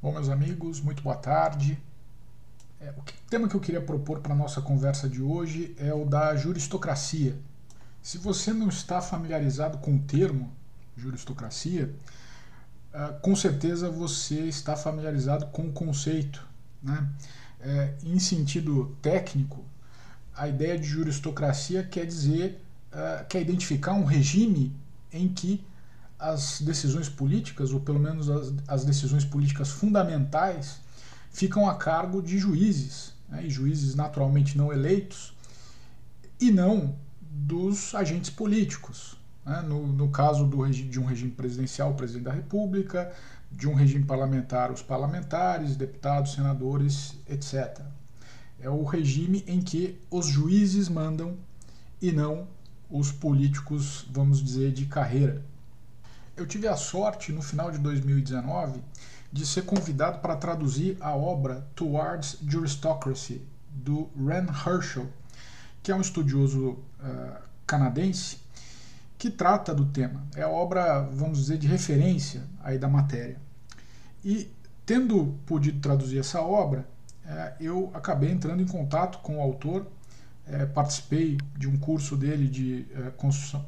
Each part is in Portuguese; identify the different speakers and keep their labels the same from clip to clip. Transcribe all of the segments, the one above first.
Speaker 1: Bom, meus amigos, muito boa tarde. É, o, que, tema que eu queria propor para a nossa conversa de hoje é o da juristocracia. Se você não está familiarizado com o termo juristocracia, uh, com certeza você está familiarizado com o conceito. Né? É, em sentido técnico, a ideia de juristocracia quer dizer, uh, quer identificar um regime em que as decisões políticas, ou pelo menos as, as decisões políticas fundamentais, ficam a cargo de juízes, né, e juízes naturalmente não eleitos, e não dos agentes políticos. Né, no, no caso do, de um regime presidencial, o presidente da República, de um regime parlamentar, os parlamentares, deputados, senadores, etc. É o regime em que os juízes mandam e não os políticos, vamos dizer, de carreira eu tive a sorte, no final de 2019, de ser convidado para traduzir a obra Towards Juristocracy, do Ren Herschel, que é um estudioso uh, canadense que trata do tema. É a obra, vamos dizer, de referência aí da matéria. E tendo podido traduzir essa obra, uh, eu acabei entrando em contato com o autor é, participei de um curso dele de é,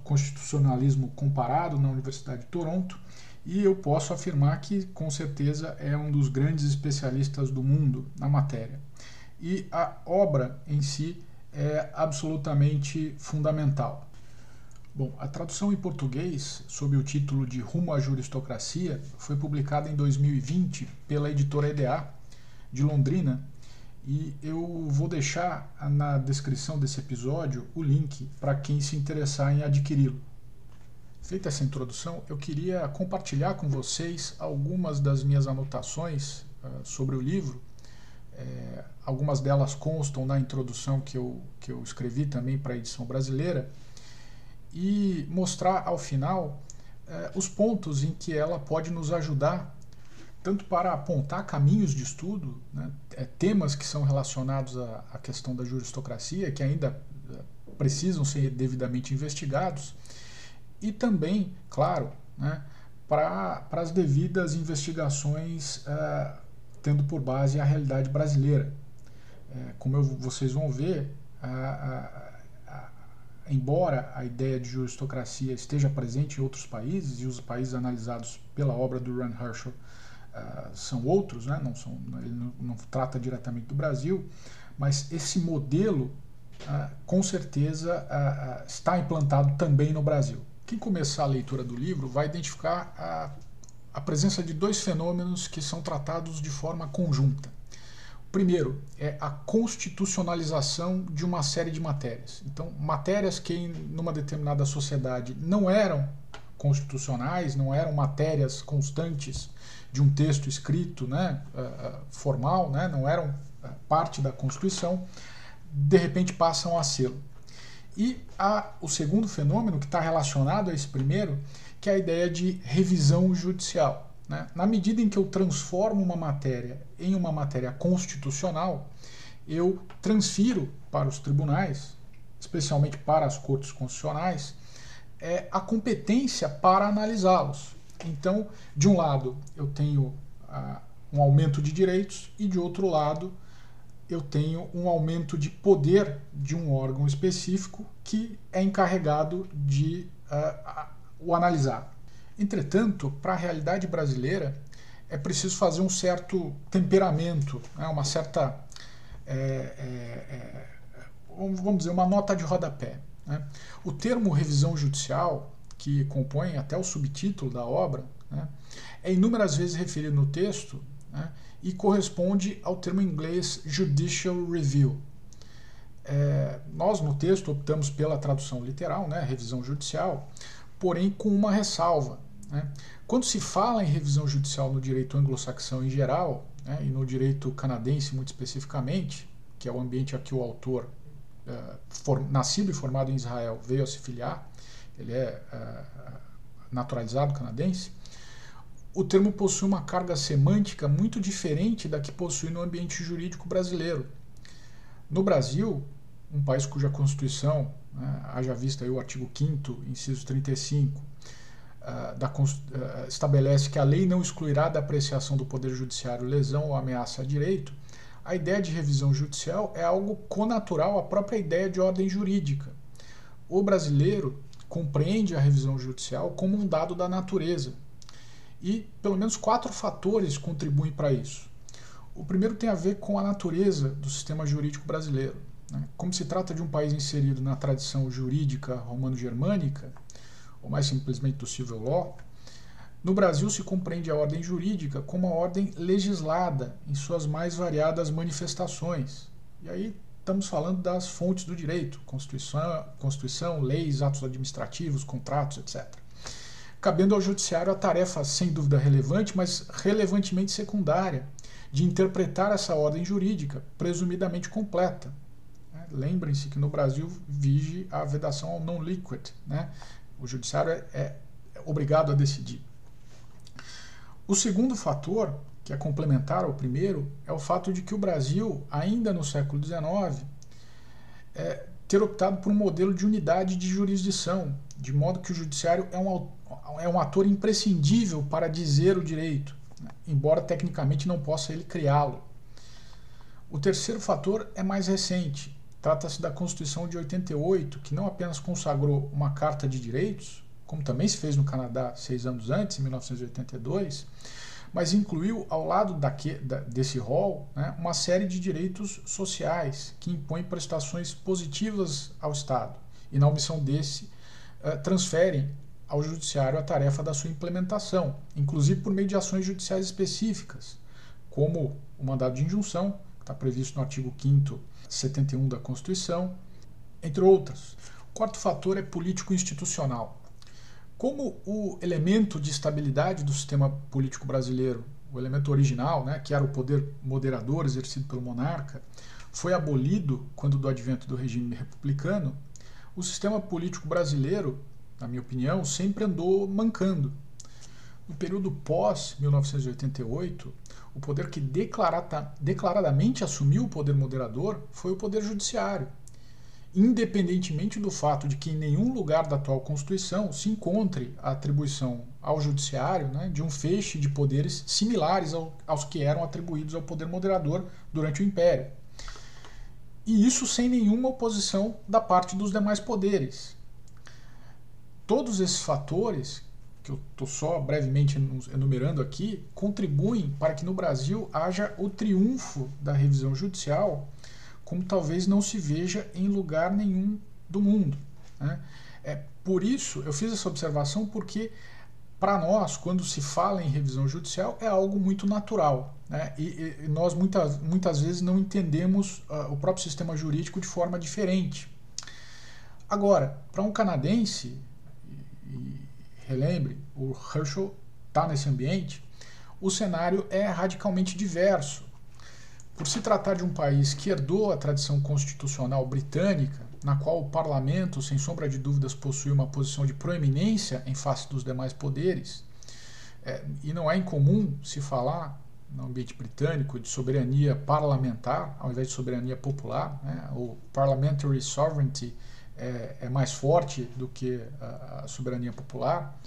Speaker 1: constitucionalismo comparado na Universidade de Toronto e eu posso afirmar que com certeza é um dos grandes especialistas do mundo na matéria. E a obra em si é absolutamente fundamental. Bom, a tradução em português, sob o título de Rumo à Juristocracia, foi publicada em 2020 pela editora EDA de Londrina e eu vou deixar na descrição desse episódio o link para quem se interessar em adquiri-lo. Feita essa introdução, eu queria compartilhar com vocês algumas das minhas anotações uh, sobre o livro. É, algumas delas constam na introdução que eu, que eu escrevi também para a edição brasileira e mostrar ao final uh, os pontos em que ela pode nos ajudar tanto para apontar caminhos de estudo, né, é, temas que são relacionados à, à, questão da juristocracia, que ainda é, precisam ser devidamente investigados, e também, claro, né, para as devidas investigações é, tendo por base a realidade brasileira. Como eu, vocês vão ver, embora a ideia de juristocracia esteja presente em outros países, e os países analisados pela obra do Ron Herschel uh, são outros, né? não são, ele não, não, trata diretamente do Brasil, mas esse modelo uh, com certeza uh, está implantado também no Brasil. Quem começar a leitura do livro vai identificar a, a presença de dois fenômenos que são tratados de forma conjunta. Primeiro é a constitucionalização de uma série de matérias. Então, matérias que em numa determinada sociedade não eram constitucionais, não eram matérias constantes de um texto escrito, né, eh, eh, formal, né, não eram eh, parte da Constituição, de repente passam a ser. E há o segundo fenômeno que está relacionado a esse primeiro, que é a ideia de revisão judicial. Né? Na medida em que eu transformo uma matéria em uma matéria constitucional, eu transfiro para os tribunais, especialmente para as cortes constitucionais, é, a competência para analisá-los. Então, de um lado, eu tenho ah, um aumento de direitos e de outro lado, eu tenho um aumento de poder de um órgão específico que é encarregado de uh, o analisar. Entretanto, para a realidade brasileira, é preciso fazer um certo temperamento, né, uma certa, é, é, é, vamos dizer, uma nota de rodapé. Né? O termo revisão judicial que compõe até o subtítulo da obra, né, é inúmeras vezes referido no texto né, e corresponde ao termo inglês judicial review. É, nós no texto optamos pela tradução literal, né, revisão judicial, porém com uma ressalva. Né. Quando se fala em revisão judicial no direito anglo-saxão em geral, né, e no direito canadense muito especificamente, que é o ambiente a que o autor, é, for, nascido e formado em Israel, veio a se filiar, ele é uh, naturalizado canadense, o termo possui uma carga semântica muito diferente da que possui no ambiente jurídico brasileiro. No Brasil, um país cuja Constituição, né, haja vista o artigo 5 inciso 35, uh, uh, da, uh, estabelece que a lei não excluirá da apreciação do Poder Judiciário lesão ou ameaça a direito, a ideia de revisão judicial é algo conatural à própria ideia de ordem jurídica. O brasileiro compreende a revisão judicial como um dado da natureza. E pelo menos quatro fatores contribuem para isso. O primeiro tem a ver com a natureza do sistema jurídico brasileiro. Né? Como se trata de um país inserido na tradição jurídica romano-germânica, ou mais simplesmente do civil law, no Brasil se compreende a ordem jurídica como a ordem legislada em suas mais variadas manifestações. E aí estamos falando das fontes do direito, Constituição, Constituição leis, atos administrativos, contratos, etc. Cabendo ao Judiciário a tarefa, sem dúvida relevante, mas relevantemente secundária, de interpretar essa ordem jurídica, presumidamente completa. Né? Lembrem-se que no Brasil vige a vedação ao non liquid. Né? O Judiciário é, é obrigado a decidir. O segundo fator, que é complementar ao primeiro, é o fato de que o Brasil, ainda no século XIX, é, ter optado por um modelo de unidade de jurisdição, de modo que o judiciário é um, é um ator imprescindível para dizer o direito, né, embora tecnicamente não possa ele criá-lo. O terceiro fator é mais recente. Trata-se da Constituição de 88, que não apenas consagrou uma Carta de Direitos, como também se fez no Canadá seis anos antes, em 1982, mas incluiu ao lado daque, da, desse rol né, uma série de direitos sociais que impõem prestações positivas ao Estado e, na omissão desse, uh, transferem ao Judiciário a tarefa da sua implementação, inclusive por meio de ações judiciais específicas, como o mandado de injunção, que está previsto no artigo 5 71 da Constituição, entre outras. O quarto fator é político-institucional. Como o elemento de estabilidade do sistema político brasileiro, o elemento original, né, que era o poder moderador exercido pelo monarca, foi abolido quando do advento do regime republicano, o sistema político brasileiro, na minha opinião, sempre andou mancando. No período pós-1988, o poder que declarada, declaradamente assumiu o poder moderador foi o poder judiciário independentemente do fato de que em nenhum lugar da atual Constituição se encontre a atribuição ao Judiciário né, de um feixe de poderes similares ao, aos que eram atribuídos ao poder moderador durante o Império. E isso sem nenhuma oposição da parte dos demais poderes. Todos esses fatores, que eu estou só brevemente enumerando aqui, contribuem para que no Brasil haja o triunfo da revisão judicial como talvez não se veja em lugar nenhum do mundo. Né? É, por isso, eu fiz essa observação porque, para nós, quando se fala em revisão judicial, é algo muito natural. Né? E, e nós muitas, muitas vezes não entendemos uh, o próprio sistema jurídico de forma diferente. Agora, para um canadense, e, e relembre, o Herschel está nesse ambiente, o cenário é radicalmente diverso. Por se tratar de um país que herdou a tradição constitucional britânica, na qual o parlamento, sem sombra de dúvidas, possui uma posição de proeminência em face dos demais poderes, é, e não é incomum se falar no ambiente britânico de soberania parlamentar ao invés de soberania popular, né? o parliamentary sovereignty é, é, mais forte do que a, a soberania popular,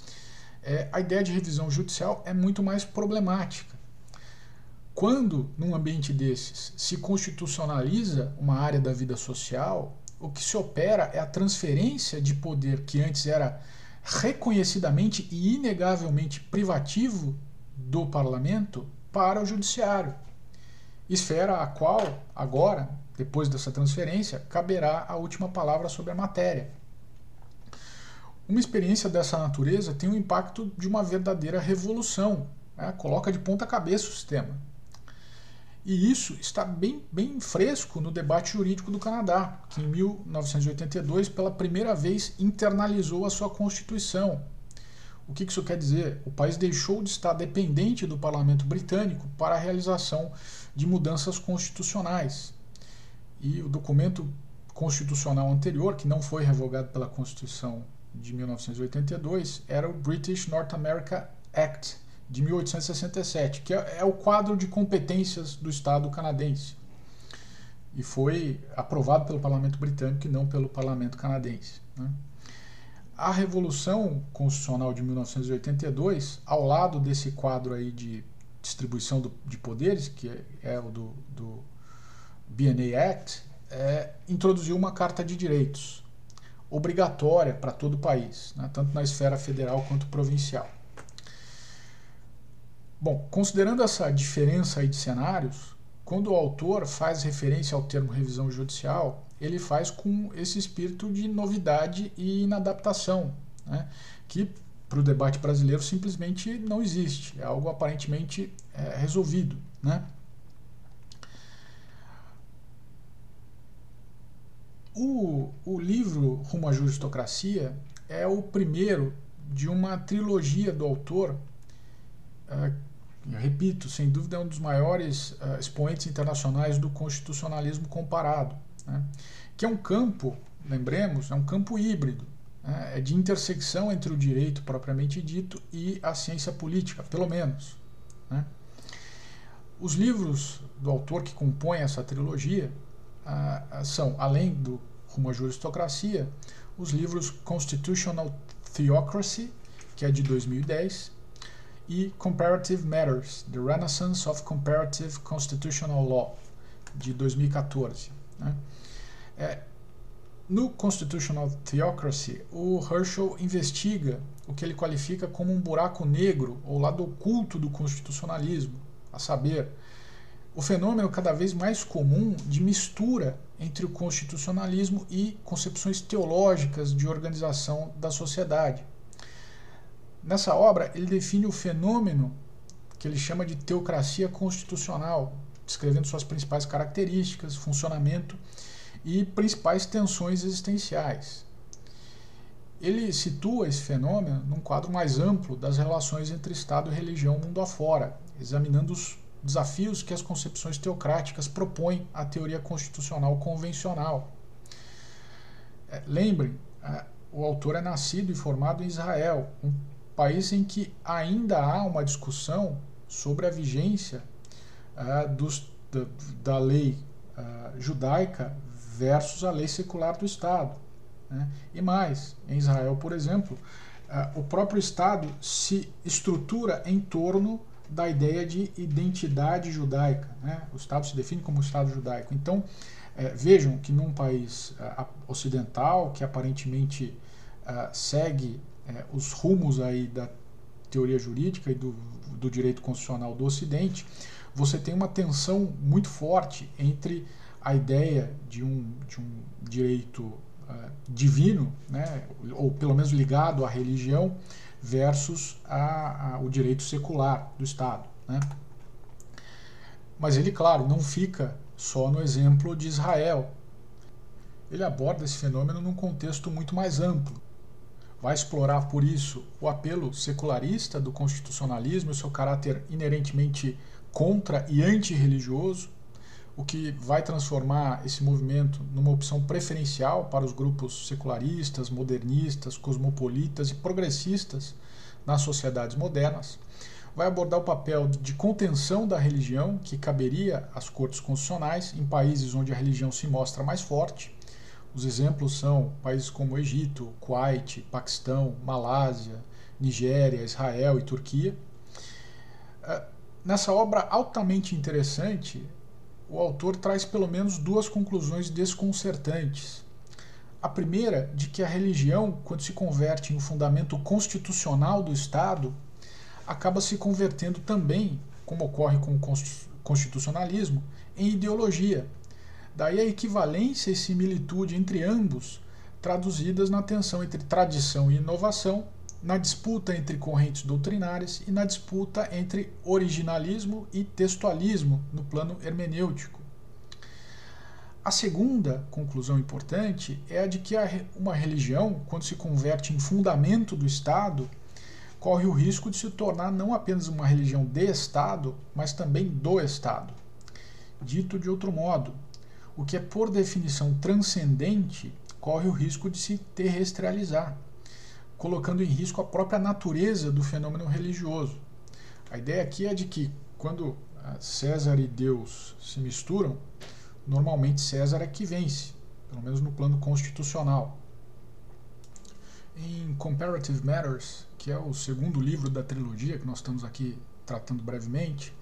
Speaker 1: é, a ideia de revisão judicial é muito mais problemática. Quando, num ambiente desses, se constitucionaliza uma área da vida social, o que se opera é a transferência de poder que antes era reconhecidamente e inegavelmente privativo do parlamento para o judiciário. Esfera a qual, agora, depois dessa transferência, caberá a última palavra sobre a matéria. Uma experiência dessa natureza tem o impacto de uma verdadeira revolução, né? coloca de ponta cabeça o sistema. E isso está bem, bem fresco no debate jurídico do Canadá, que em 1982, pela primeira vez, internalizou a sua Constituição. O que isso quer dizer? O país deixou de estar dependente do parlamento britânico para a realização de mudanças constitucionais. E o documento constitucional anterior, que não foi revogado pela Constituição de 1982, era o British North America Act, de 1867, que é, é o quadro de competências do Estado canadense. E foi aprovado pelo parlamento britânico e não pelo parlamento canadense. Né? a Revolução Constitucional de 1982, ao lado desse quadro aí de distribuição do, de poderes, que é, é o do, do BNA Act, é, introduziu uma Carta de Direitos obrigatória para todo o país, né, tanto na esfera federal quanto provincial. Bom, considerando essa diferença de cenários, quando o autor faz referência ao termo revisão judicial, ele faz com esse espírito de novidade e inadaptação, né, que para o debate brasileiro simplesmente não existe, é algo aparentemente é, resolvido. Né? O, o livro Rumo à Juristocracia é o primeiro de uma trilogia do autor, uh, repito, sem dúvida é um dos maiores uh, expoentes internacionais do constitucionalismo comparado, né? que é um campo, lembremos, é um campo híbrido, né? é de intersecção entre o direito propriamente dito e a ciência política, pelo menos. Né? Os livros do autor que compõem essa trilogia são, além do Rumo à Juristocracia, os livros Constitutional Theocracy, que é de 2010, e Comparative Matters, The Renaissance of Comparative Constitutional Law, de 2014. Né? É, no Constitutional Theocracy, o Herschel investiga o que ele qualifica como um buraco negro, ou lado oculto do constitucionalismo, a saber, o fenômeno cada vez mais comum de mistura entre o constitucionalismo e concepções teológicas de organização da sociedade. Nessa obra, ele define o fenômeno que ele chama de teocracia constitucional, descrevendo suas principais características, funcionamento e principais tensões existenciais. Ele situa esse fenômeno num quadro mais amplo das relações entre Estado e religião mundo afora, examinando os desafios que as concepções teocráticas propõem à teoria constitucional convencional. É, lembrem, é, o autor é nascido e formado em Israel, um país em que ainda há uma discussão sobre a vigência é, dos, da, da, lei é, judaica versus a lei secular do Estado. Né? E mais, em Israel, por exemplo, é, o próprio Estado se estrutura em torno da ideia de identidade judaica. Né? O Estado se define como Estado judaico. Então, é, vejam que num país ocidental, que aparentemente segue é, os rumos aí da teoria jurídica e do, do direito constitucional do Ocidente, você tem uma tensão muito forte entre a ideia de um, de um direito uh, divino, né, ou pelo menos ligado à religião, versus a, a, o direito secular do Estado. Né? Mas ele, claro, não fica só no exemplo de Israel. Ele aborda esse fenômeno num contexto muito mais amplo. Vai explorar, por isso, o apelo secularista do constitucionalismo e seu caráter inerentemente contra e antirreligioso, o que vai transformar esse movimento numa opção preferencial para os grupos secularistas, modernistas, cosmopolitas e progressistas nas sociedades modernas. Vai abordar o papel de contenção da religião que caberia às cortes constitucionais em países onde a religião se mostra mais forte. Os exemplos são países como Egito, Kuwait, Paquistão, Malásia, Nigéria, Israel e Turquia. Ah, nessa obra altamente interessante, o autor traz pelo menos duas conclusões desconcertantes. A primeira, de que a religião, quando se converte em um fundamento constitucional do Estado, acaba se convertendo também, como ocorre com o constitucionalismo, em ideologia. Daí a equivalência e similitude entre ambos, traduzidas na tensão entre tradição e inovação, na disputa entre correntes doutrinárias e na disputa entre originalismo e textualismo no plano hermenêutico. A segunda conclusão importante é a de que uma religião, quando se converte em fundamento do Estado, corre o risco de se tornar não apenas uma religião de Estado, mas também do Estado. Dito de outro modo, o que é por definição transcendente corre o risco de se terrestrializar colocando em risco a própria natureza do fenômeno religioso. A ideia aqui é de que quando ah, César e Deus se misturam, normalmente César é que vence, pelo menos no plano constitucional. Em Comparative Matters, que é o segundo livro da trilogia que nós estamos aqui tratando brevemente,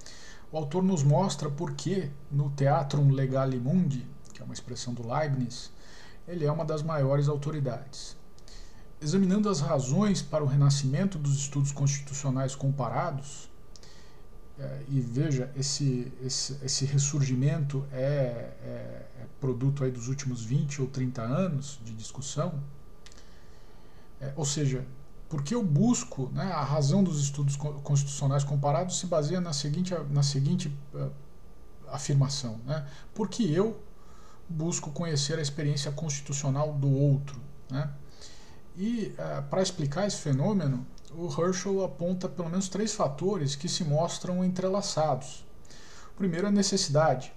Speaker 1: o autor nos mostra por que no Theatrum Legale Mundi, que é uma expressão do Leibniz, ele é uma das maiores autoridades. Examinando as razões para o renascimento dos estudos constitucionais comparados, é, e veja, esse, esse, esse ressurgimento é, é, é, produto aí dos últimos 20 ou 30 anos de discussão, é, ou seja, porque eu busco, né, a razão dos estudos constitucionais comparados se baseia na seguinte, na seguinte uh, afirmação, né, porque eu busco conhecer a experiência constitucional do outro. Né, e uh, para explicar esse fenômeno, o Herschel aponta pelo menos três fatores que se mostram entrelaçados. O primeiro é a necessidade,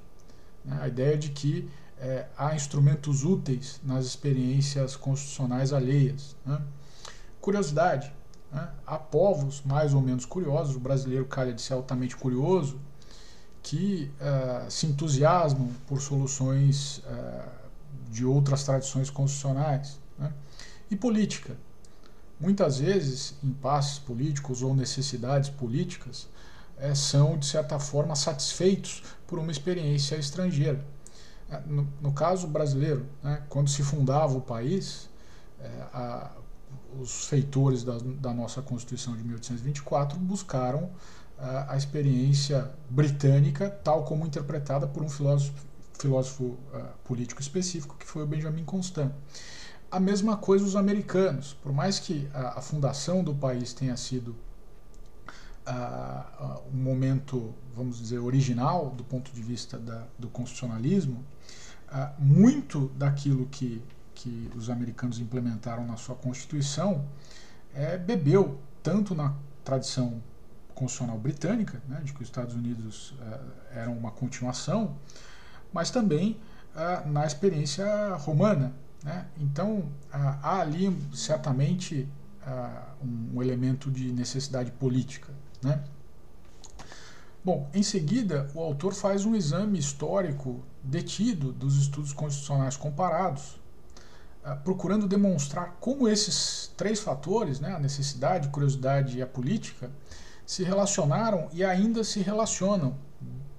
Speaker 1: né, a ideia de que é, há instrumentos úteis nas experiências constitucionais alheias. Né. Curiosidade. Né? Há povos mais ou menos curiosos, o brasileiro calha de ser altamente curioso, que uh, se entusiasmam por soluções uh, de outras tradições constitucionais. Né? E política. Muitas vezes, impasses políticos ou necessidades políticas é, são, de certa forma, satisfeitos por uma experiência estrangeira. No, no caso brasileiro, né, quando se fundava o país, é, a, os feitores da, da, nossa Constituição de 1824 buscaram uh, a experiência britânica, tal como interpretada por um filósofo, filósofo uh, político específico, que foi o Benjamin Constant. A mesma coisa os americanos, por mais que a, a fundação do país tenha sido uh, um momento, vamos dizer, original do ponto de vista da, do constitucionalismo, muito daquilo que que os americanos implementaram na sua Constituição é, bebeu tanto na tradição constitucional britânica, né, de que os Estados Unidos é, eram uma continuação, mas também é, na experiência romana. Né? Então, há ali certamente um elemento de necessidade política. Né? Bom, em seguida, o autor faz um exame histórico detido dos estudos constitucionais comparados, ah, procurando demonstrar como esses três fatores, né, a necessidade, a curiosidade e a política, se relacionaram e ainda se relacionam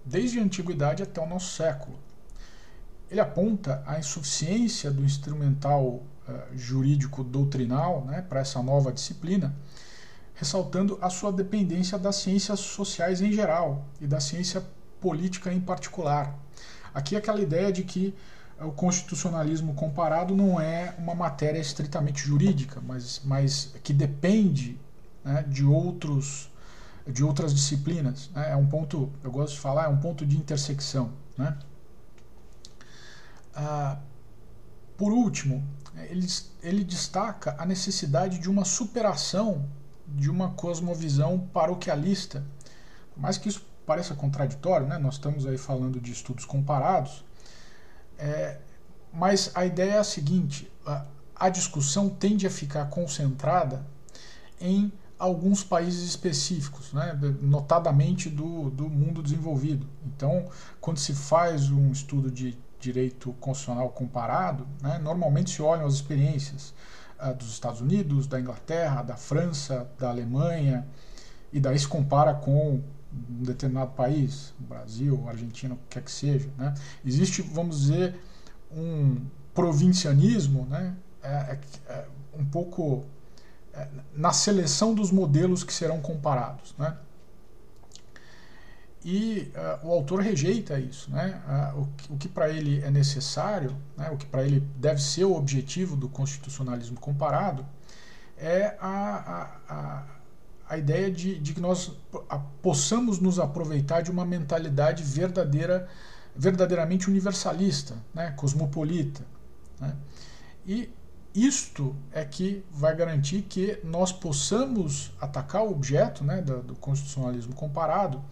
Speaker 1: desde a antiguidade até o nosso século. Ele aponta a insuficiência do instrumental uh, jurídico doutrinal né, para essa nova disciplina, ressaltando a sua dependência das ciências sociais em geral e da ciência política em particular. Aqui aquela ideia de que o constitucionalismo comparado não é uma matéria estritamente jurídica, mas, mas que depende né, de outros de outras disciplinas. Né? É um ponto, eu gosto de falar, é um ponto de intersecção. Né? Ah, por último, ele, ele destaca a necessidade de uma superação de uma cosmovisão paroquialista. Por mais que isso pareça contraditório, né? nós estamos aí falando de estudos comparados, é, mas a ideia é a seguinte: a, a discussão tende a ficar concentrada em alguns países específicos, né, notadamente do, do mundo desenvolvido. Então, quando se faz um estudo de direito constitucional comparado, né, normalmente se olham as experiências uh, dos Estados Unidos, da Inglaterra, da França, da Alemanha, e daí se compara com um determinado país, Brasil, Argentina, o que quer que seja. Né? Existe, vamos dizer, um provincianismo né? É, é, é um pouco é, na seleção dos modelos que serão comparados. Né? E uh, o autor rejeita isso. Né? Uh, o que, que para ele é necessário, né? o que para ele deve ser o objetivo do constitucionalismo comparado, é a, a a ideia de, de que nós possamos nos aproveitar de uma mentalidade verdadeira, verdadeiramente universalista, né, cosmopolita. Né? E isto é que vai garantir que nós possamos atacar o objeto né, do, do constitucionalismo comparado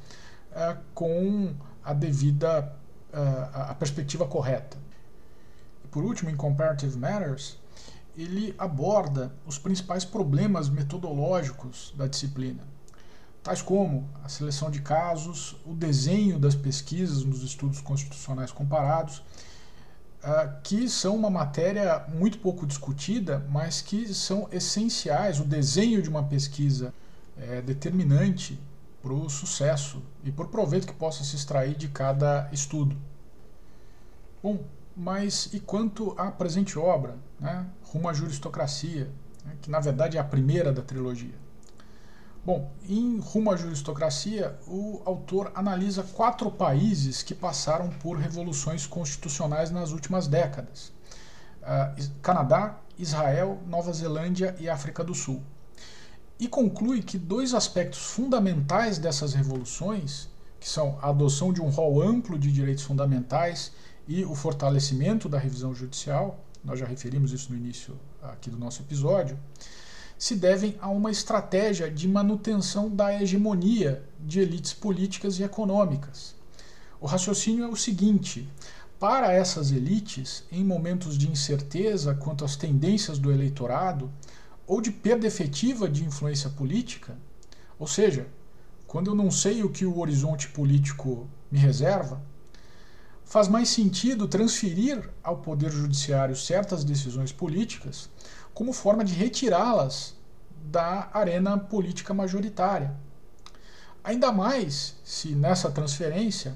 Speaker 1: é, com a devida uh, a perspectiva correta. E por último, em Comparative Matters, ele aborda os principais problemas metodológicos da disciplina, tais como a seleção de casos, o desenho das pesquisas nos estudos constitucionais comparados, uh, que são uma matéria muito pouco discutida, mas que são essenciais. O desenho de uma pesquisa é determinante para o sucesso e por proveito que possa se extrair de cada estudo. Bom, mas e quanto à presente obra, né, Rumo à Juristocracia, né, que na verdade é a primeira da trilogia? Bom, em Rumo à Juristocracia, o autor analisa quatro países que passaram por revoluções constitucionais nas últimas décadas: uh, Canadá, Israel, Nova Zelândia e África do Sul. E conclui que dois aspectos fundamentais dessas revoluções, que são a adoção de um rol amplo de direitos fundamentais e o fortalecimento da revisão judicial, nós já referimos isso no início aqui do nosso episódio, se devem a uma estratégia de manutenção da hegemonia de elites políticas e econômicas. O raciocínio é o seguinte: para essas elites, em momentos de incerteza quanto às tendências do eleitorado ou de perda efetiva de influência política, ou seja, quando eu não sei o que o horizonte político me reserva, faz mais sentido transferir ao Poder Judiciário certas decisões políticas como forma de retirá-las da arena política majoritária. Ainda mais se nessa transferência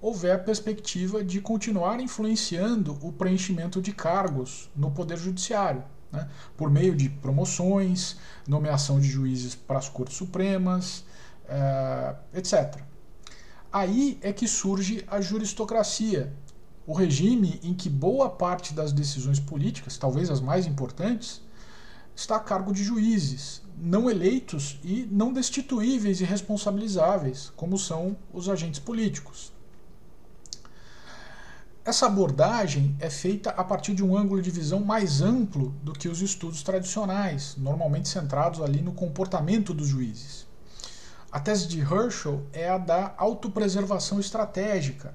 Speaker 1: houver a perspectiva de continuar influenciando o preenchimento de cargos no Poder Judiciário, né, por meio de promoções, nomeação de juízes para as Cortes Supremas, eh, etc. Aí é que surge a juristocracia, o regime em que boa parte das decisões políticas, talvez as mais importantes, está a cargo de juízes, não eleitos e não destituíveis e responsabilizáveis, como são os agentes políticos. Essa abordagem é feita a partir de um ângulo de visão mais amplo do que os estudos tradicionais, normalmente centrados ali no comportamento dos juízes. A tese de Herschel é a da autopreservação estratégica,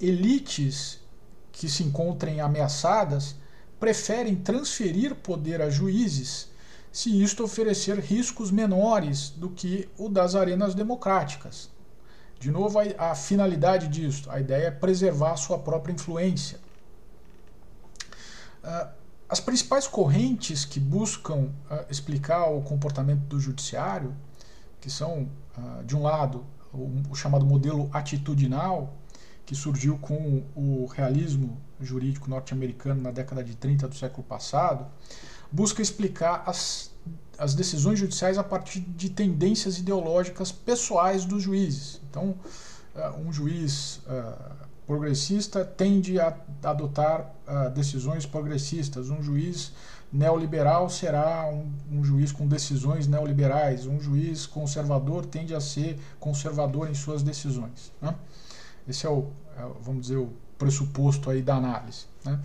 Speaker 1: elites que se encontrem ameaçadas preferem transferir poder a juízes se isto oferecer riscos menores do que o das arenas democráticas. De novo, a, a finalidade disso, a ideia é preservar a sua própria influência. Uh, as principais correntes que buscam uh, explicar o comportamento do judiciário, que são, uh, de um lado, o, chamado modelo atitudinal, que surgiu com o realismo jurídico norte-americano na década de 30 do século passado, busca explicar as, as decisões judiciais a partir de tendências ideológicas pessoais dos juízes. Então, uh, um juiz uh, progressista tende a adotar decisões progressistas, um juiz neoliberal será um, um, juiz com decisões neoliberais, um juiz conservador tende a ser conservador em suas decisões. Né? Esse é o, é, vamos dizer, o pressuposto aí da análise. Né?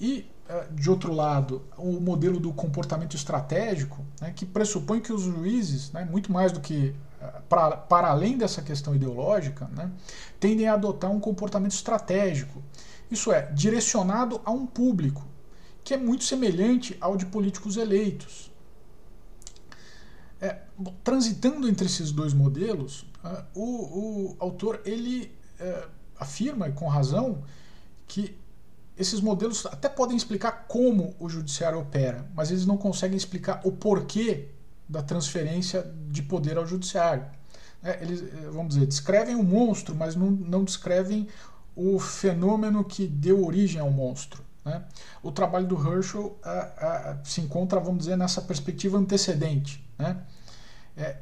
Speaker 1: E, é, de outro lado, o modelo do comportamento estratégico, né, que pressupõe que os juízes, né, muito mais do que é, para, para além dessa questão ideológica, né, tendem a adotar um comportamento estratégico. Isso é, direcionado a um público, que é muito semelhante ao de políticos eleitos. É, transitando entre esses dois modelos, uh, o, o autor ele é, afirma, e com razão, que esses modelos até podem explicar como o judiciário opera, mas eles não conseguem explicar o porquê da transferência de poder ao judiciário. É, eles, é, vamos dizer, descrevem o monstro, mas não, não descrevem o fenômeno que deu origem ao monstro. Né? O trabalho do Herschel se encontra, vamos dizer, nessa perspectiva antecedente. Né? É,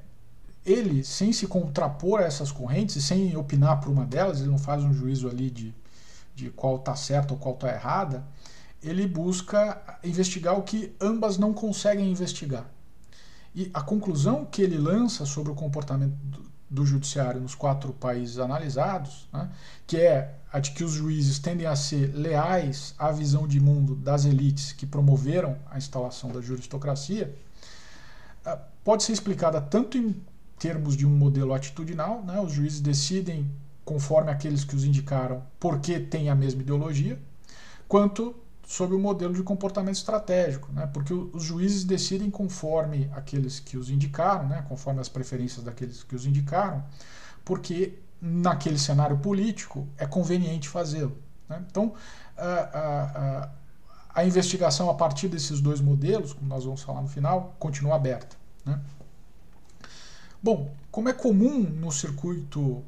Speaker 1: ele, sem se contrapor a essas correntes, sem opinar por uma delas, ele não faz um juízo ali de, de qual está certo ou qual está errada, ele busca investigar o que ambas não conseguem investigar. E a conclusão que ele lança sobre o comportamento do, judiciário nos quatro países analisados, né, que é a de que os juízes tendem a ser leais à visão de mundo das elites que promoveram a instalação da juristocracia, ah, pode ser explicada tanto em termos de um modelo atitudinal, né? os juízes decidem conforme aqueles que os indicaram porque têm a mesma ideologia, quanto sob o modelo de comportamento estratégico, né? porque os juízes decidem conforme aqueles que os indicaram, né? conforme as preferências daqueles que os indicaram, porque naquele cenário político é conveniente fazê-lo. Né? Então, a, a, a investigação a partir desses dois modelos, como nós vamos falar no final, continua aberta. Né? Bom, como é comum no circuito uh,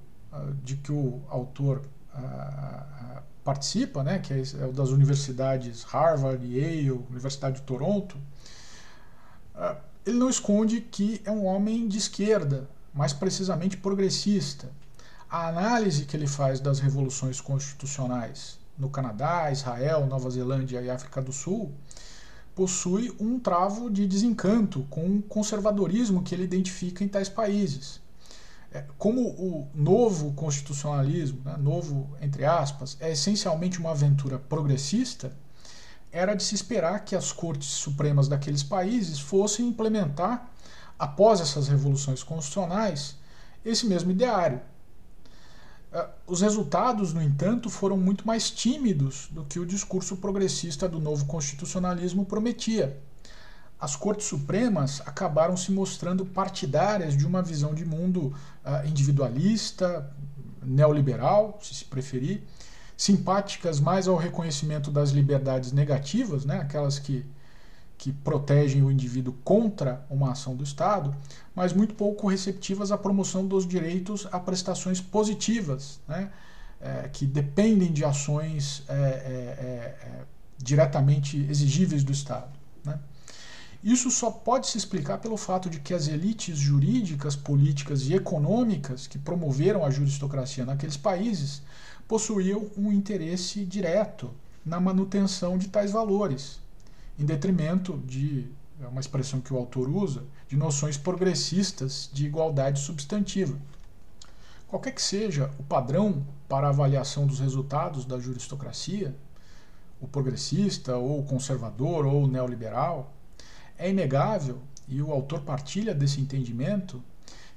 Speaker 1: de que o autor uh, participa, né, que é, é o das universidades Harvard, Yale, Universidade de Toronto, uh, ele não esconde que é um homem de esquerda, mais precisamente progressista. A análise que ele faz das revoluções constitucionais no Canadá, Israel, Nova Zelândia e África do Sul possui um travo de desencanto com o conservadorismo que ele identifica em tais países. É, como o novo constitucionalismo, né, novo entre aspas, é essencialmente uma aventura progressista, era de se esperar que as cortes supremas daqueles países fossem implementar, após essas revoluções constitucionais, esse mesmo ideário. É, os resultados, no entanto, foram muito mais tímidos do que o discurso progressista do novo constitucionalismo prometia. As Cortes Supremas acabaram se mostrando partidárias de uma visão de mundo uh, individualista, neoliberal, se se preferir, simpáticas mais ao reconhecimento das liberdades negativas, né, aquelas que, que protegem o indivíduo contra uma ação do Estado, mas muito pouco receptivas à promoção dos direitos a prestações positivas, né, é, que dependem de ações é, é, diretamente exigíveis do Estado. Né. Isso só pode se explicar pelo fato de que as elites jurídicas, políticas e econômicas que promoveram a juristocracia naqueles países possuíam um interesse direto na manutenção de tais valores, em detrimento de, é uma expressão que o autor usa, de noções progressistas de igualdade substantiva. Qualquer que seja o padrão para a avaliação dos resultados da juristocracia, o progressista, ou o conservador, ou o neoliberal, é inegável, e o autor partilha desse entendimento,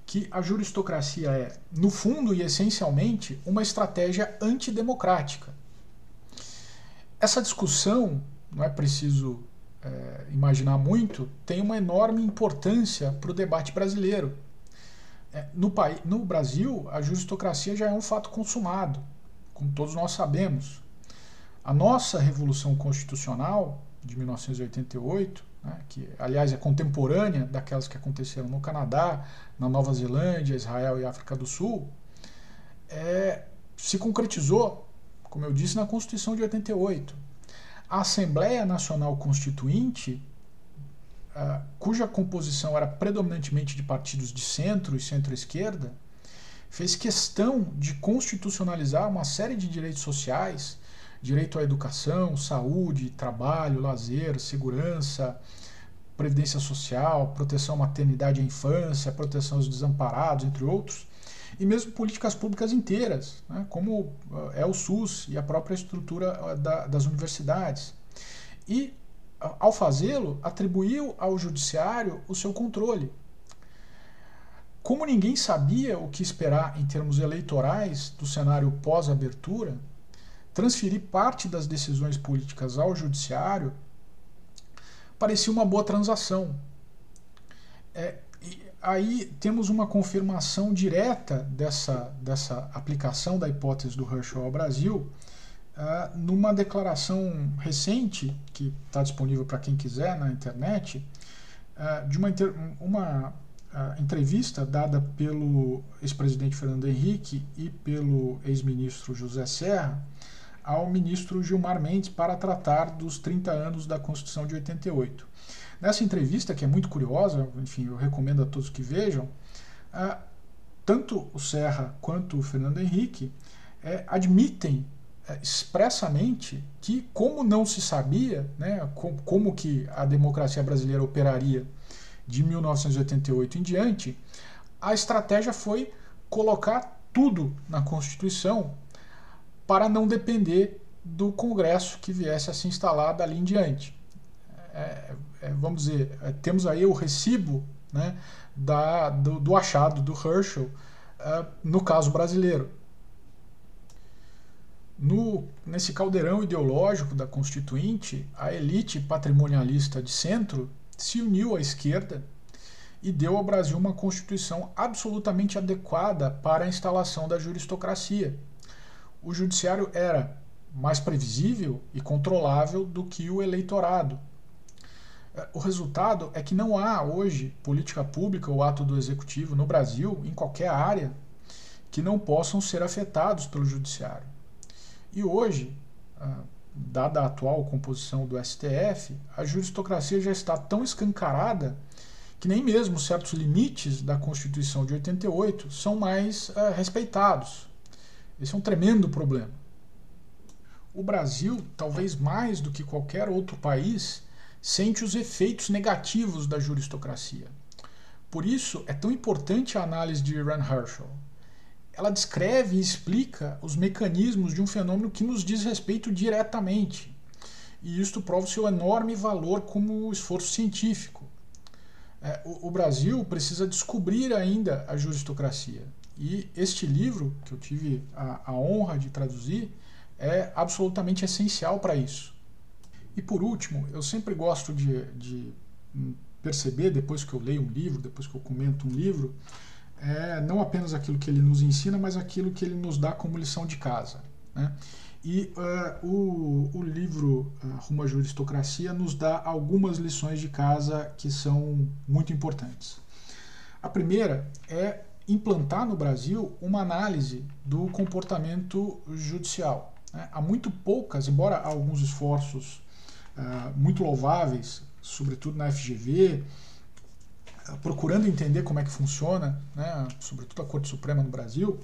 Speaker 1: que a juristocracia é, no fundo e essencialmente, uma estratégia antidemocrática. Essa discussão, não é preciso é, imaginar muito, tem uma enorme importância para o debate brasileiro. É, no, no Brasil, a juristocracia já é um fato consumado, como todos nós sabemos. A nossa Revolução Constitucional de 1988 né, que aliás é contemporânea daquelas que aconteceram no Canadá, na Nova Zelândia, Israel e África do Sul, é, se concretizou, como eu disse, na Constituição de 88. A Assembleia Nacional Constituinte, uh, cuja composição era predominantemente de partidos de centro e centro-esquerda, fez questão de constitucionalizar uma série de direitos sociais direito à educação, saúde, trabalho, lazer, segurança, previdência social, proteção à maternidade e à infância, proteção aos desamparados, entre outros, e mesmo políticas públicas inteiras, né, como eh, é o SUS e a própria estrutura eh, da, das universidades. E, ao fazê-lo, atribuiu ao judiciário o seu controle. Como ninguém sabia o que esperar em termos eleitorais do cenário pós-abertura, transferir parte das decisões políticas ao judiciário parecia uma boa transação. É, aí temos uma confirmação direta dessa, dessa aplicação da hipótese do Herschel ao Brasil uh, numa declaração recente, que está disponível para quem quiser na internet, uh, de uma, uma uh, entrevista dada pelo ex-presidente Fernando Henrique e pelo ex-ministro José Serra, ao ministro Gilmar Mendes para tratar dos 30 anos da Constituição de 88. Nessa entrevista, que é muito curiosa, enfim, eu recomendo a todos que vejam, uh, tanto o Serra quanto o Fernando Henrique é, admitem é, expressamente que, como não se sabia né, com, como que a democracia brasileira operaria de 1988 em diante, a estratégia foi colocar tudo na Constituição para não depender do Congresso que viesse a se instalar dali em diante. É, é, vamos dizer, é, temos aí o recibo né, da, do, do achado do Herschel é, no caso brasileiro. No, nesse caldeirão ideológico da Constituinte, a elite patrimonialista de centro se uniu à esquerda e deu ao Brasil uma Constituição absolutamente adequada para a instalação da juristocracia o judiciário era mais previsível e controlável do que o eleitorado. O resultado é que não há hoje política pública ou ato do executivo no Brasil, em qualquer área, que não possam ser afetados pelo judiciário. E hoje, ah, dada a atual composição do STF, a juristocracia já está tão escancarada que nem mesmo certos limites da Constituição de 88 são mais uh, respeitados. Esse é um tremendo problema. O Brasil, talvez mais do que qualquer outro país, sente os efeitos negativos da juristocracia. Por isso, é tão importante a análise de Iran Herschel ela descreve e explica os mecanismos de um fenômeno que nos diz respeito diretamente. E isto prova o seu enorme valor como esforço científico. É, o, Brasil precisa descobrir ainda a juristocracia. E este livro, que eu tive a, a honra de traduzir, é absolutamente essencial para isso. E por último, eu sempre gosto de, de perceber, depois que eu leio um livro, depois que eu comento um livro, é não apenas aquilo que ele nos ensina, mas aquilo que ele nos dá como lição de casa. Né? E uh, o, o, livro uh, Rumo à Juristocracia nos dá algumas lições de casa que são muito importantes. A primeira é implantar no Brasil uma análise do comportamento judicial. Né? Há muito poucas, embora alguns esforços uh, muito louváveis, sobretudo na FGV, procurando entender como é que funciona, né, sobretudo a Corte Suprema no Brasil,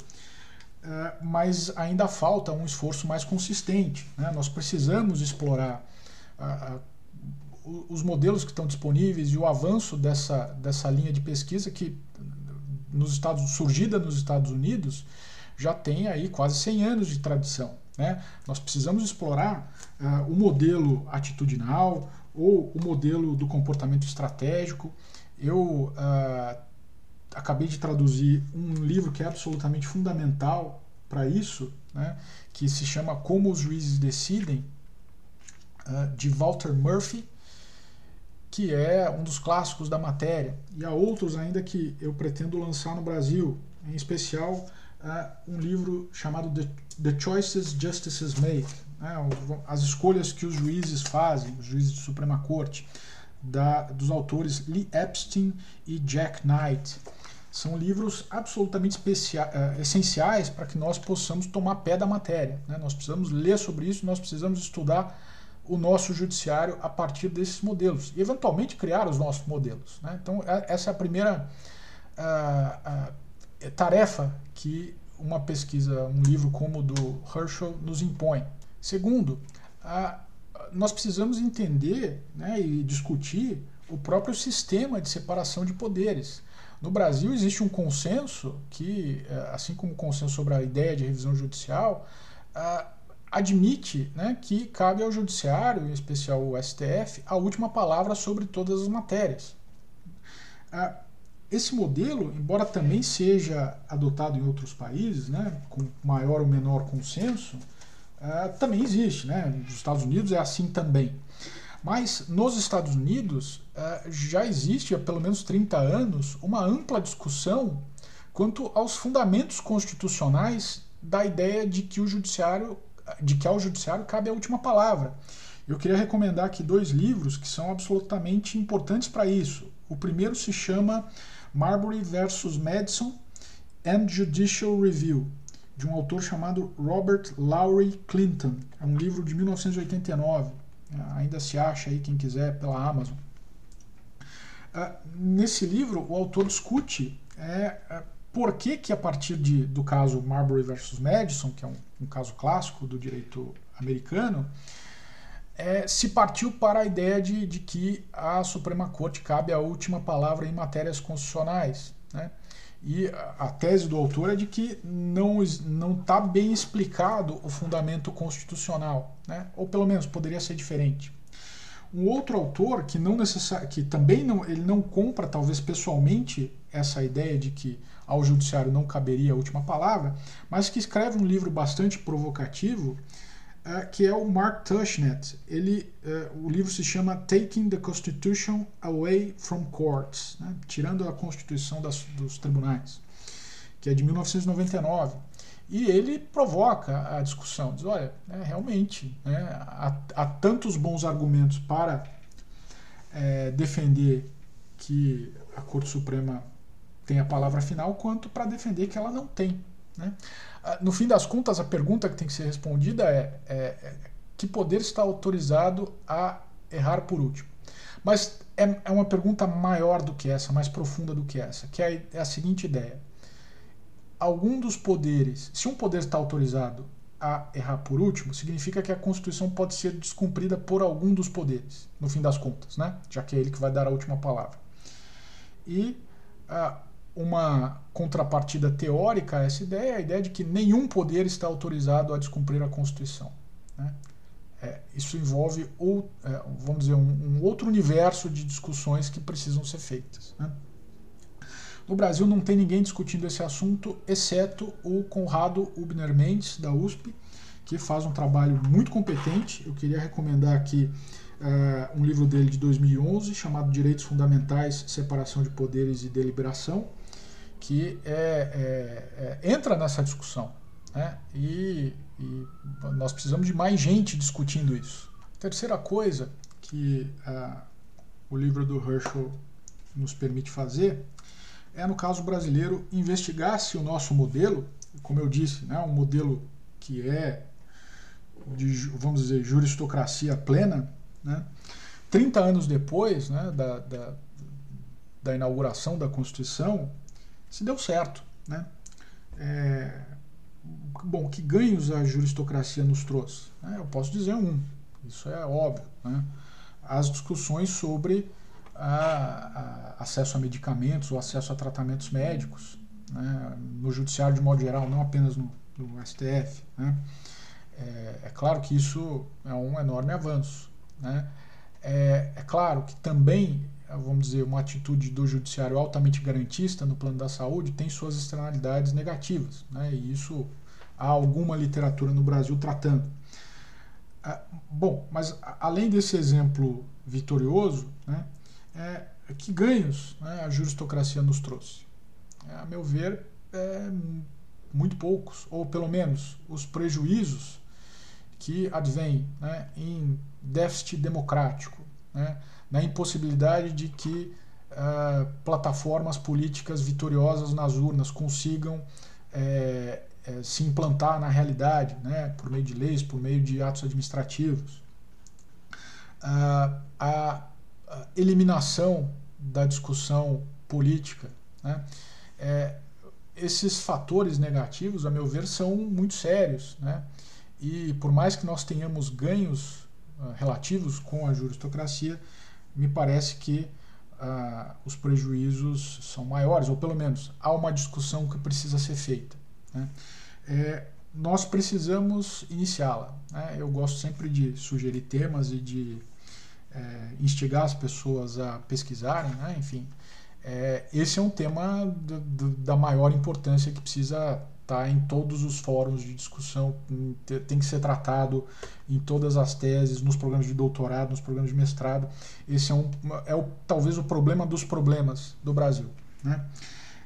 Speaker 1: é, mas ainda falta um esforço mais consistente. Né? Nós precisamos explorar os modelos que estão disponíveis e o avanço dessa, dessa linha de pesquisa que nos Estados surgida nos Estados Unidos já tem aí quase 100 anos de tradição. Né? Nós precisamos explorar uh, o modelo atitudinal ou o modelo do comportamento estratégico eu uh, acabei de traduzir um livro que é absolutamente fundamental para isso, né, que se chama Como os Juízes Decidem, uh, de Walter Murphy, que é um dos clássicos da matéria. E há outros ainda que eu pretendo lançar no Brasil, em especial uh, um livro chamado The, Choices Justices Make, né, as escolhas que os juízes fazem, os juízes de Suprema Corte da, dos autores Lee Epstein e Jack Knight. São livros absolutamente uh, essenciais para que nós possamos tomar pé da matéria. Né? Nós precisamos ler sobre isso, nós precisamos estudar o nosso judiciário a partir desses modelos e, eventualmente, criar os nossos modelos. Né? Então, é, essa é a primeira uh, uh, tarefa que uma pesquisa, um livro como o do Herschel nos impõe. Segundo, nós precisamos entender né, e discutir o próprio sistema de separação de poderes. No Brasil existe um consenso que, é, assim como o consenso sobre a ideia de revisão judicial, admite né, que cabe ao judiciário, em especial o STF, a última palavra sobre todas as matérias. Esse modelo, embora também seja adotado em outros países, né, com maior ou menor consenso, uh, também existe, né? Nos Estados Unidos é assim também. Mas nos Estados Unidos uh, já existe há pelo menos 30 anos uma ampla discussão quanto aos fundamentos constitucionais da ideia de que o judiciário, de que ao judiciário cabe a última palavra. Eu queria recomendar aqui dois livros que são absolutamente importantes para isso. O primeiro se chama Marbury versus Madison and Judicial Review, de um autor chamado Robert Lowry Clinton. É um livro de 1989. Ainda se acha aí, quem quiser, pela Amazon. Uh, nesse livro, o autor discute é, é, por que, que, a partir de, do caso Marbury versus Madison, que é um, um caso clássico do direito americano, é, se partiu para a ideia de, de, que a Suprema Corte cabe a última palavra em matérias constitucionais. Né? E a tese do autor é de que não está bem explicado o fundamento constitucional, né? ou pelo menos poderia ser diferente. Um outro autor que não necessar, que também não, ele não compra talvez pessoalmente essa ideia de que ao judiciário não caberia a última palavra, mas que escreve um livro bastante provocativo é, que é o Mark Tushnet. Ele, é, o livro se chama Taking the Constitution Away from Courts, né? tirando a Constituição das, dos tribunais, que é de 1999. E ele provoca a discussão, diz, olha, é, realmente, né, há, há, tantos bons argumentos para é, defender que a Corte Suprema tem a palavra final, quanto para defender que ela não tem. Né? Ah, no fim das contas, a pergunta que tem que ser respondida é, é, é que poder está autorizado a errar por último? Mas é, é uma pergunta maior do que essa, mais profunda do que essa, que é, é a seguinte ideia algum dos poderes, se um poder está autorizado a errar por último, significa que a Constituição pode ser descumprida por algum dos poderes, no fim das contas, né? já que é ele que vai dar a última palavra. E ah, uma contrapartida teórica a essa ideia a ideia de que nenhum poder está autorizado a descumprir a Constituição. Né? É, isso envolve, ou, é, vamos dizer, um, um, outro universo de discussões que precisam ser feitas. Né? No Brasil não tem ninguém discutindo esse assunto, exceto o Conrado Ubner Mendes, da USP, que faz um trabalho muito competente. Eu queria recomendar aqui uh, um livro dele de 2011, chamado Direitos Fundamentais, Separação de Poderes e Deliberação, que é, é, é, entra nessa discussão. Né? E, e, nós precisamos de mais gente discutindo isso. terceira coisa que uh, o livro do Herschel nos permite fazer é, no caso brasileiro, investigar se o nosso modelo, como eu disse, né, um modelo que é de, vamos dizer, juristocracia plena, né, 30 anos depois né, da, da, da inauguração da Constituição, se deu certo. Né? É, bom, que ganhos a juristocracia nos trouxe? Né? Eu posso dizer um, isso é óbvio. Né? As discussões sobre a, a acesso a medicamentos ou acesso a tratamentos médicos, né, no judiciário de modo geral, não apenas no, no STF. Né. É, é, claro que isso é um enorme avanço. Né. É, é claro que também, vamos dizer, uma atitude do judiciário altamente garantista no plano da saúde tem suas externalidades negativas, né, e isso há alguma literatura no Brasil tratando. Ah, bom, mas além desse exemplo vitorioso, né, é, que ganhos né, a juristocracia nos trouxe? É, a meu ver, é, muito poucos, ou pelo menos os prejuízos que advêm né, em déficit democrático, né, na impossibilidade de que uh, plataformas políticas vitoriosas nas urnas consigam é, é, se implantar na realidade, né, por meio de leis, por meio de atos administrativos. Uh, a eliminação da discussão política. Né? É, esses fatores negativos, a meu ver, são muito sérios. Né? E por mais que nós tenhamos ganhos uh, relativos com a juristocracia, me parece que uh, os prejuízos são maiores, ou pelo menos há uma discussão que precisa ser feita. Né? É, nós precisamos iniciá-la. Né? Eu gosto sempre de sugerir temas e de é, instigar as pessoas a pesquisarem, né? enfim. É, esse é um tema do, do, da maior importância que precisa tá em todos os fóruns de discussão, tem que ser tratado em todas as teses, nos programas de doutorado, nos programas de mestrado. Esse é, um, é o, talvez o problema dos problemas do Brasil. Né?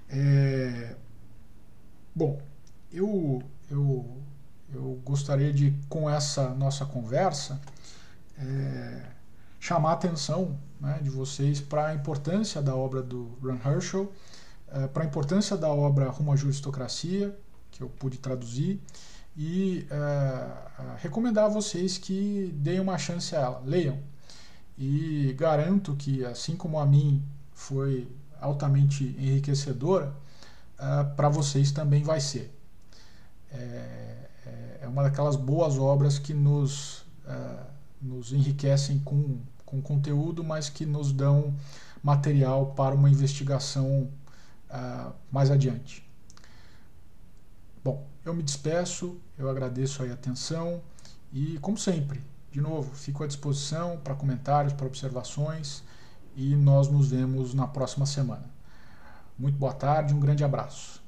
Speaker 1: É, bom, eu, eu, eu gostaria de, com essa nossa conversa, é, chamar a atenção né, de vocês para a importância da obra do Ron Herschel, eh, para a importância da obra Rumo à Juristocracia, que eu pude traduzir, e eh, recomendar a vocês que deem uma chance a ela, leiam. E garanto que, assim como a mim foi altamente enriquecedora, eh, para vocês também vai ser. É, é uma daquelas boas obras que nos, nos enriquecem com com conteúdo, mas que nos dão material para uma investigação mais adiante. Bom, eu me despeço, eu agradeço a atenção e, como sempre, de novo, fico à disposição para comentários, para observações e nós nos vemos na próxima semana. Muito boa tarde, um grande abraço.